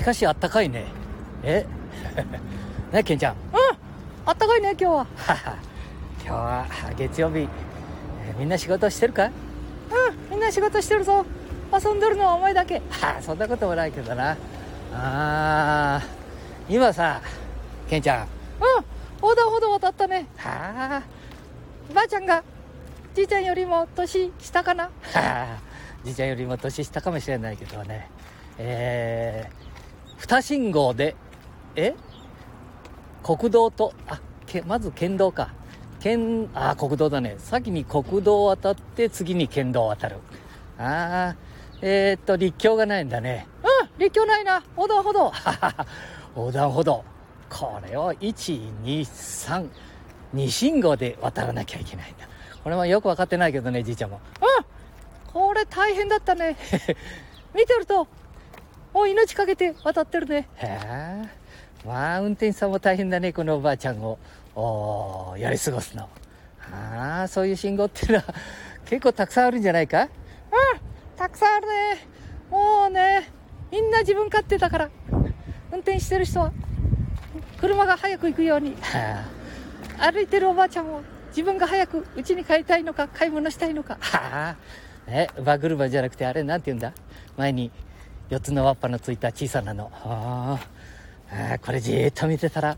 しかしあったかいね。え？ねケンちゃん。うん。あったかいね今日は。は は今日は月曜日、えーみんな仕事してるかうんみんな仕事してるぞ。遊んでるのはお前だけ。は あそんなこともないけどな。あー。今さケンちゃん。うん横断歩道渡ったね。はばあちゃんがじいちゃんよりも年下かな。あはあじいちゃんよりも年下かもしれないけどね。え二信号でえ？国道とあけまず県道か。県あ国道だね。先に国道を渡って次に県道を渡る。ああえー、っと立教がないんだね。うん立教ないな。横断歩道。横断歩道。これを123 2信号で渡らなきゃいけないんだ。これはよく分かってないけどねじいちゃんも。うんこれ大変だったね。見てるともう命かけて渡ってるね。へえ。まあ運転手さんも大変だねこのおばあちゃんを。おーやり過ごすの。ああそういう信号っていうのは 結構たくさんあるんじゃないか？うんたくさんあるね。もうねみんな自分勝手だから。運転してる人は車が早く行くように。は歩いてるおばあちゃんも自分が早く家に帰りたいのか買い物したいのか。あはあ。えバグルバじゃなくてあれなんて言うんだ？前に4つの輪っぱのついた小さなの。あ。ーあーこれじーっと見てたら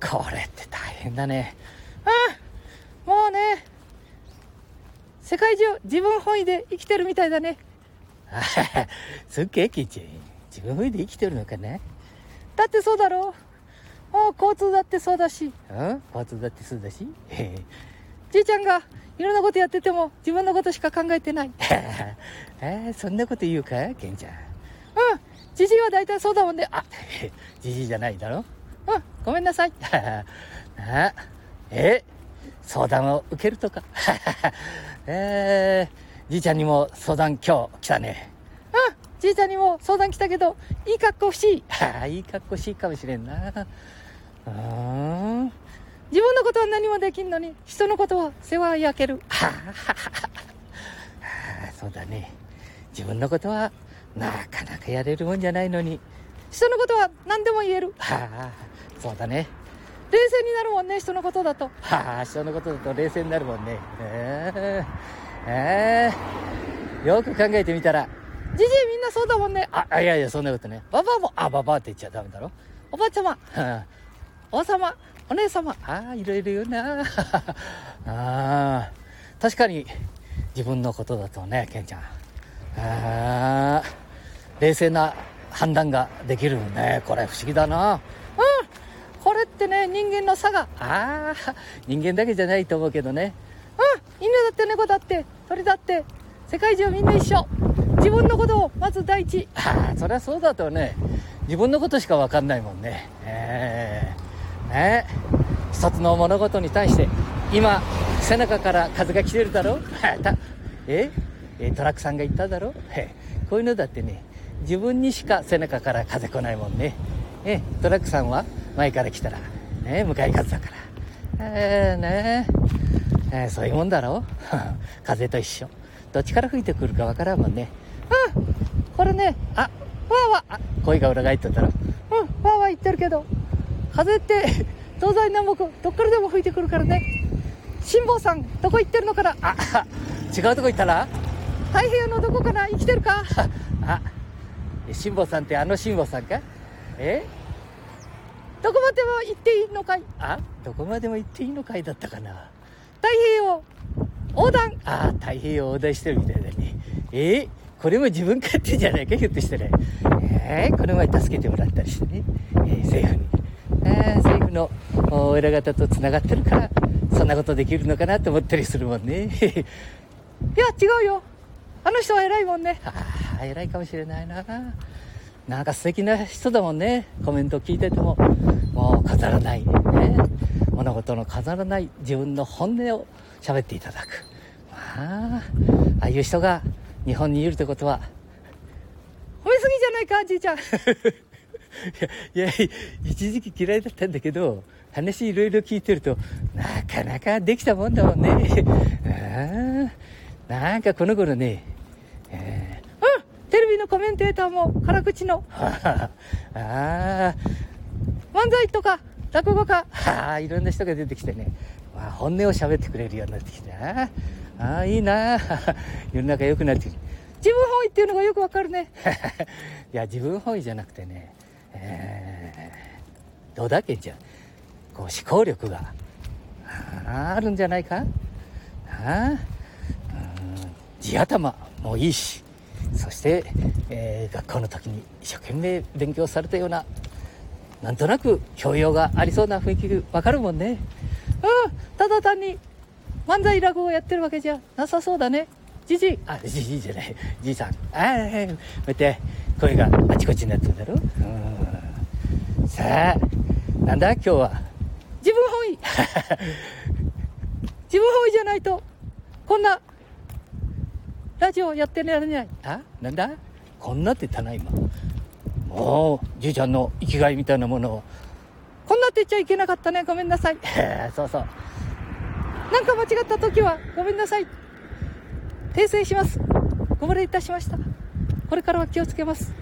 これって大変だね。うんもうね世界中自分本位で生きてるみたいだね。すっげえキッチン。自分風で生きてるのかね。だってそうだろ。うもう交通だってそうだし。うん？交通だってそうだし？へ じいちゃんがいろんなことやってても自分のことしか考えてない。へ えーそんなこと言うかケンちゃんうん。じじいは大体そうだもんね。あへ じじいじゃないだろ？うん。ごめんなさい。あえ相談を受けるとか。えー、じいちゃんにも相談今日来たね。うん。じいちゃんにも相談来たけどいい格好しい。はあいい格好しいかもしれんな。うーん。自分のことは何もできんのに人のことは世話焼ける。そうだね。自分のことはなかなかやれるもんじゃないのに。人のことは何でも言える。はあそうだね。冷静になるもんね人のことだと。はあ人のことだと冷静になるもんね。ええええよく考えてみたら。じじいみんなそうだもんね。ああいやいやそんなことね。ババアもあババアって言っちゃダメだろ。おばあちゃま。は王様お姉様。ああいろいろ言うな。ああ確かに自分のことだとねケンちゃん。ああ冷静な判断ができるね。これ不思議だな。うん。これってね人間の差が。ああ人間だけじゃないと思うけどね。うん。犬だって猫だって鳥だって世界中みんな一緒。自分のことをまず第一。ああそりゃそうだとね。自分のことしか分かんないもんね。ええね。一つの物事に対して今背中から風が来てるだろ？た え？えトラックさんが言っただろ？こういうのだってね自分にしか背中から風来ないもんね。えトラックさんは？前から来たら。ね向かい風だから。ええね。ええそういうもんだろ？風と一緒。どっちから吹いてくるかわからんもんね。うんこれね。あわーわあ声が裏返っとったろ。うんわーわー言ってるけど。風って 東西南北どっからでも吹いてくるからね。辛坊さんどこ行ってるのかな？あ 違うとこ行ったら？太平洋のどこかな？生きてるか？あ辛坊さんってあの辛坊さんか？え？どこまでも行っていいのかい？あ？どこまでも行っていいのかいだったかな？太平洋横断。あ太平洋横断してるみたいだね。え？これも自分勝手じゃないか？ひょっとしてねえーこの前助けてもらったりしてね、えー政府に、えー政府のお偉方とつながってるからそんなことできるのかなと思ったりするもんね。いや違うよ。あの人は偉いもんねあ偉いかもしれないな。なんか素敵な人だもんね。コメント聞いてても。もう飾らないね。物事の飾らない。自分の本音を喋っていただく。まあああいう人が日本にいるってことは。褒めすぎじゃないかじいちゃん。いやいや一時期嫌いだったんだけど話いろいろ聞いてるとなかなかできたもんだもんね。あなんかこの頃ね、えのコメンテーターも辛口の。ああ漫才とか落語家。ああいろんな人が出てきてね、まあ、本音を喋ってくれるようになってきてあああいいな。世の中良くなってきて自分本位っていうのがよくわかるね。いや自分本位じゃなくてね、えー、どうだっけんちゃ。んこう思考力が。ああるんじゃないか。ああうん地頭もいいしそして、えー学校の時に一生懸命勉強されたようななんとなく教養がありそうな雰囲気がわかるもんね。うんただ単に漫才落語をやってるわけじゃなさそうだね。じじい。あじじいじゃない。じいさん。ああこうやって声があちこちになってるだろ。うん。さあなんだ今日は。自分本位。自分本位じゃないとこんなラジオやってられない。あなんだ？こんなって言ったな今。もうじいちゃんの生きがいみたいなものを。こんなって言っちゃいけなかったね。ごめんなさい。そうそう。なんか間違った時はごめんなさい。訂正します。ご無礼いたしました。これからは気をつけます。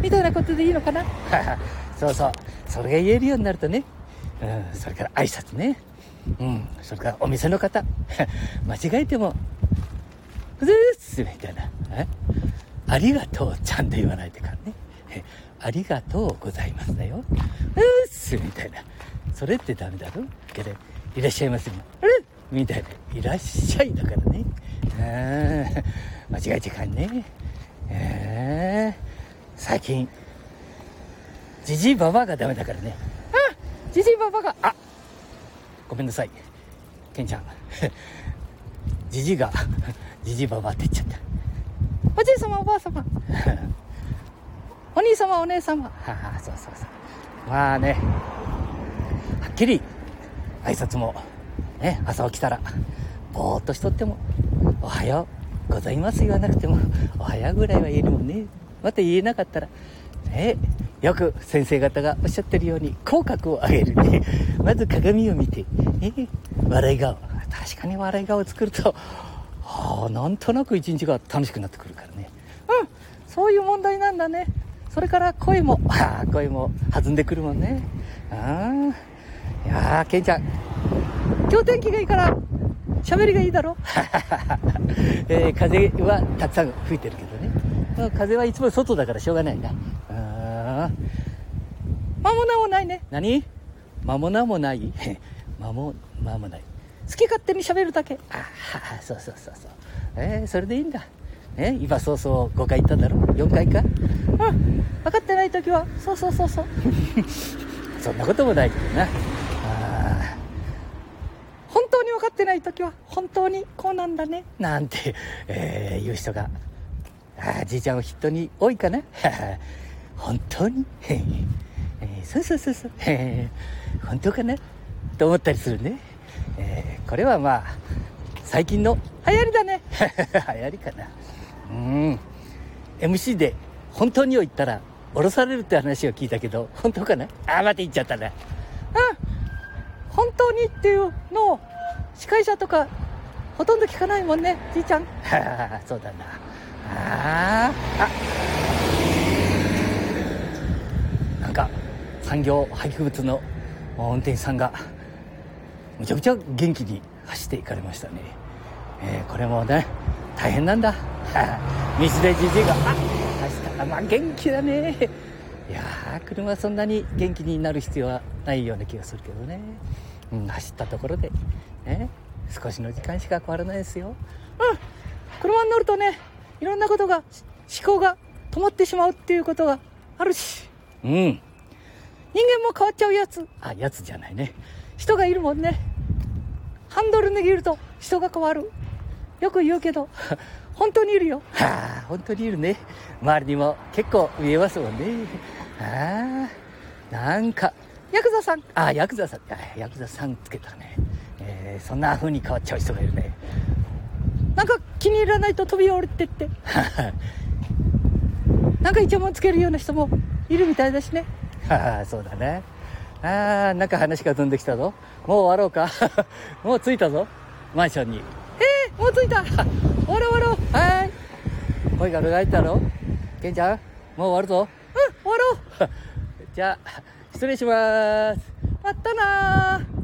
みたいなことでいいのかな？そうそう。それが言えるようになるとね、うん、それから挨拶ね。うんそれからお店の方。間違えても「うずっす」みたいな「ありがとう」ちゃんと言わないといかんねありがとうございますだよ。うっすみたいな。それってダメだろ？けど、いらっしゃいませ。あれみたいな。いらっしゃいだからね。あ間違えちゃいかんね。最近、じじいばばがダメだからね。あじじいばばがあごめんなさい。ケンちゃん。じじいが、じじいばばあって言っちゃった。おじい様おばあ様お兄様お姉様はあ、そうそうそう。まあね、はっきり挨拶も、ね、朝起きたら、ぼーっとしとっても、おはようございます言わなくても、おはようぐらいは言えるもんね。また言えなかったら、ね、よく先生方がおっしゃってるように、口角を上げるね。まず鏡を見て、ね、笑い顔。確かに笑い顔を作ると、はあ、なんとなく一日が楽しくなってくるからね。うんそういう問題なんだねそれから声も ああ、声も弾んでくるもんね。ああ。いやー、ケンちゃん。今日天気がいいから喋りがいいだろ えー風はたくさん吹いてるけどね。まあ風はいつも外だからしょうがないな。あー間もなもないね何？間もなもない？間も、間もない。好き勝手に喋るだけああ、そうそうそうそう。えーそれでいいんだ。ね、今そうそう5回行ったんだろ ?4 回か？うん分かってない時はそうそうそうそう そんなこともないけどな。あ本当に分かってない時は本当にこうなんだねーなんて、えー言う人が、あーじいちゃんはきっとに多いかな？本当に、えーそうそうそうそう、えー本当かな？と思ったりするね。えーこれはまあ、最近の流行りだね 流行りかな。うん。MC で本当にを言ったら降ろされるって話を聞いたけど、本当かな？あー、また言っちゃったな。うん本当にっていうのを司会者とかほとんど聞かないもんねじいちゃんはあ、そうだな。あーあ。なんか、産業廃棄物の運転手さんが、むちゃくちゃ元気に走っていかれましたね。えーこれもね、大変なんだ。は あ道でじじいが、あ走った。あまあ元気だね。いやー、車はそんなに元気になる必要はないような気がするけどね。うん、走ったところで、ね、少しの時間しか変わらないですよ。うん車に乗るとねいろんなことがし思考が止まってしまうっていうことがあるしうん。人間も変わっちゃうやつあ、やつじゃないね。人がいるもんねハンドル握ると人が変わるよく言うけど 本当にいるよ はあ、本当にいるね。周りにも結構見えますもんね。ああ、なんか、ヤクザさんあ、ヤクザさん、あヤクザさんつけたらね、えーそんな風に変わっちゃう人がいるね。なんか気に入らないと飛び降りてって なんかイチャモンつけるような人もいるみたいだしねはあ、そうだね。ああ、なんか話が飛んできたぞ。もう終わろうか。もう着いたぞ。マンションに。えー、もう着いた 終わろう終わろうはーい声が裏返ったろケンちゃんもう終わるぞうん終わろう じゃあ失礼しますまったなー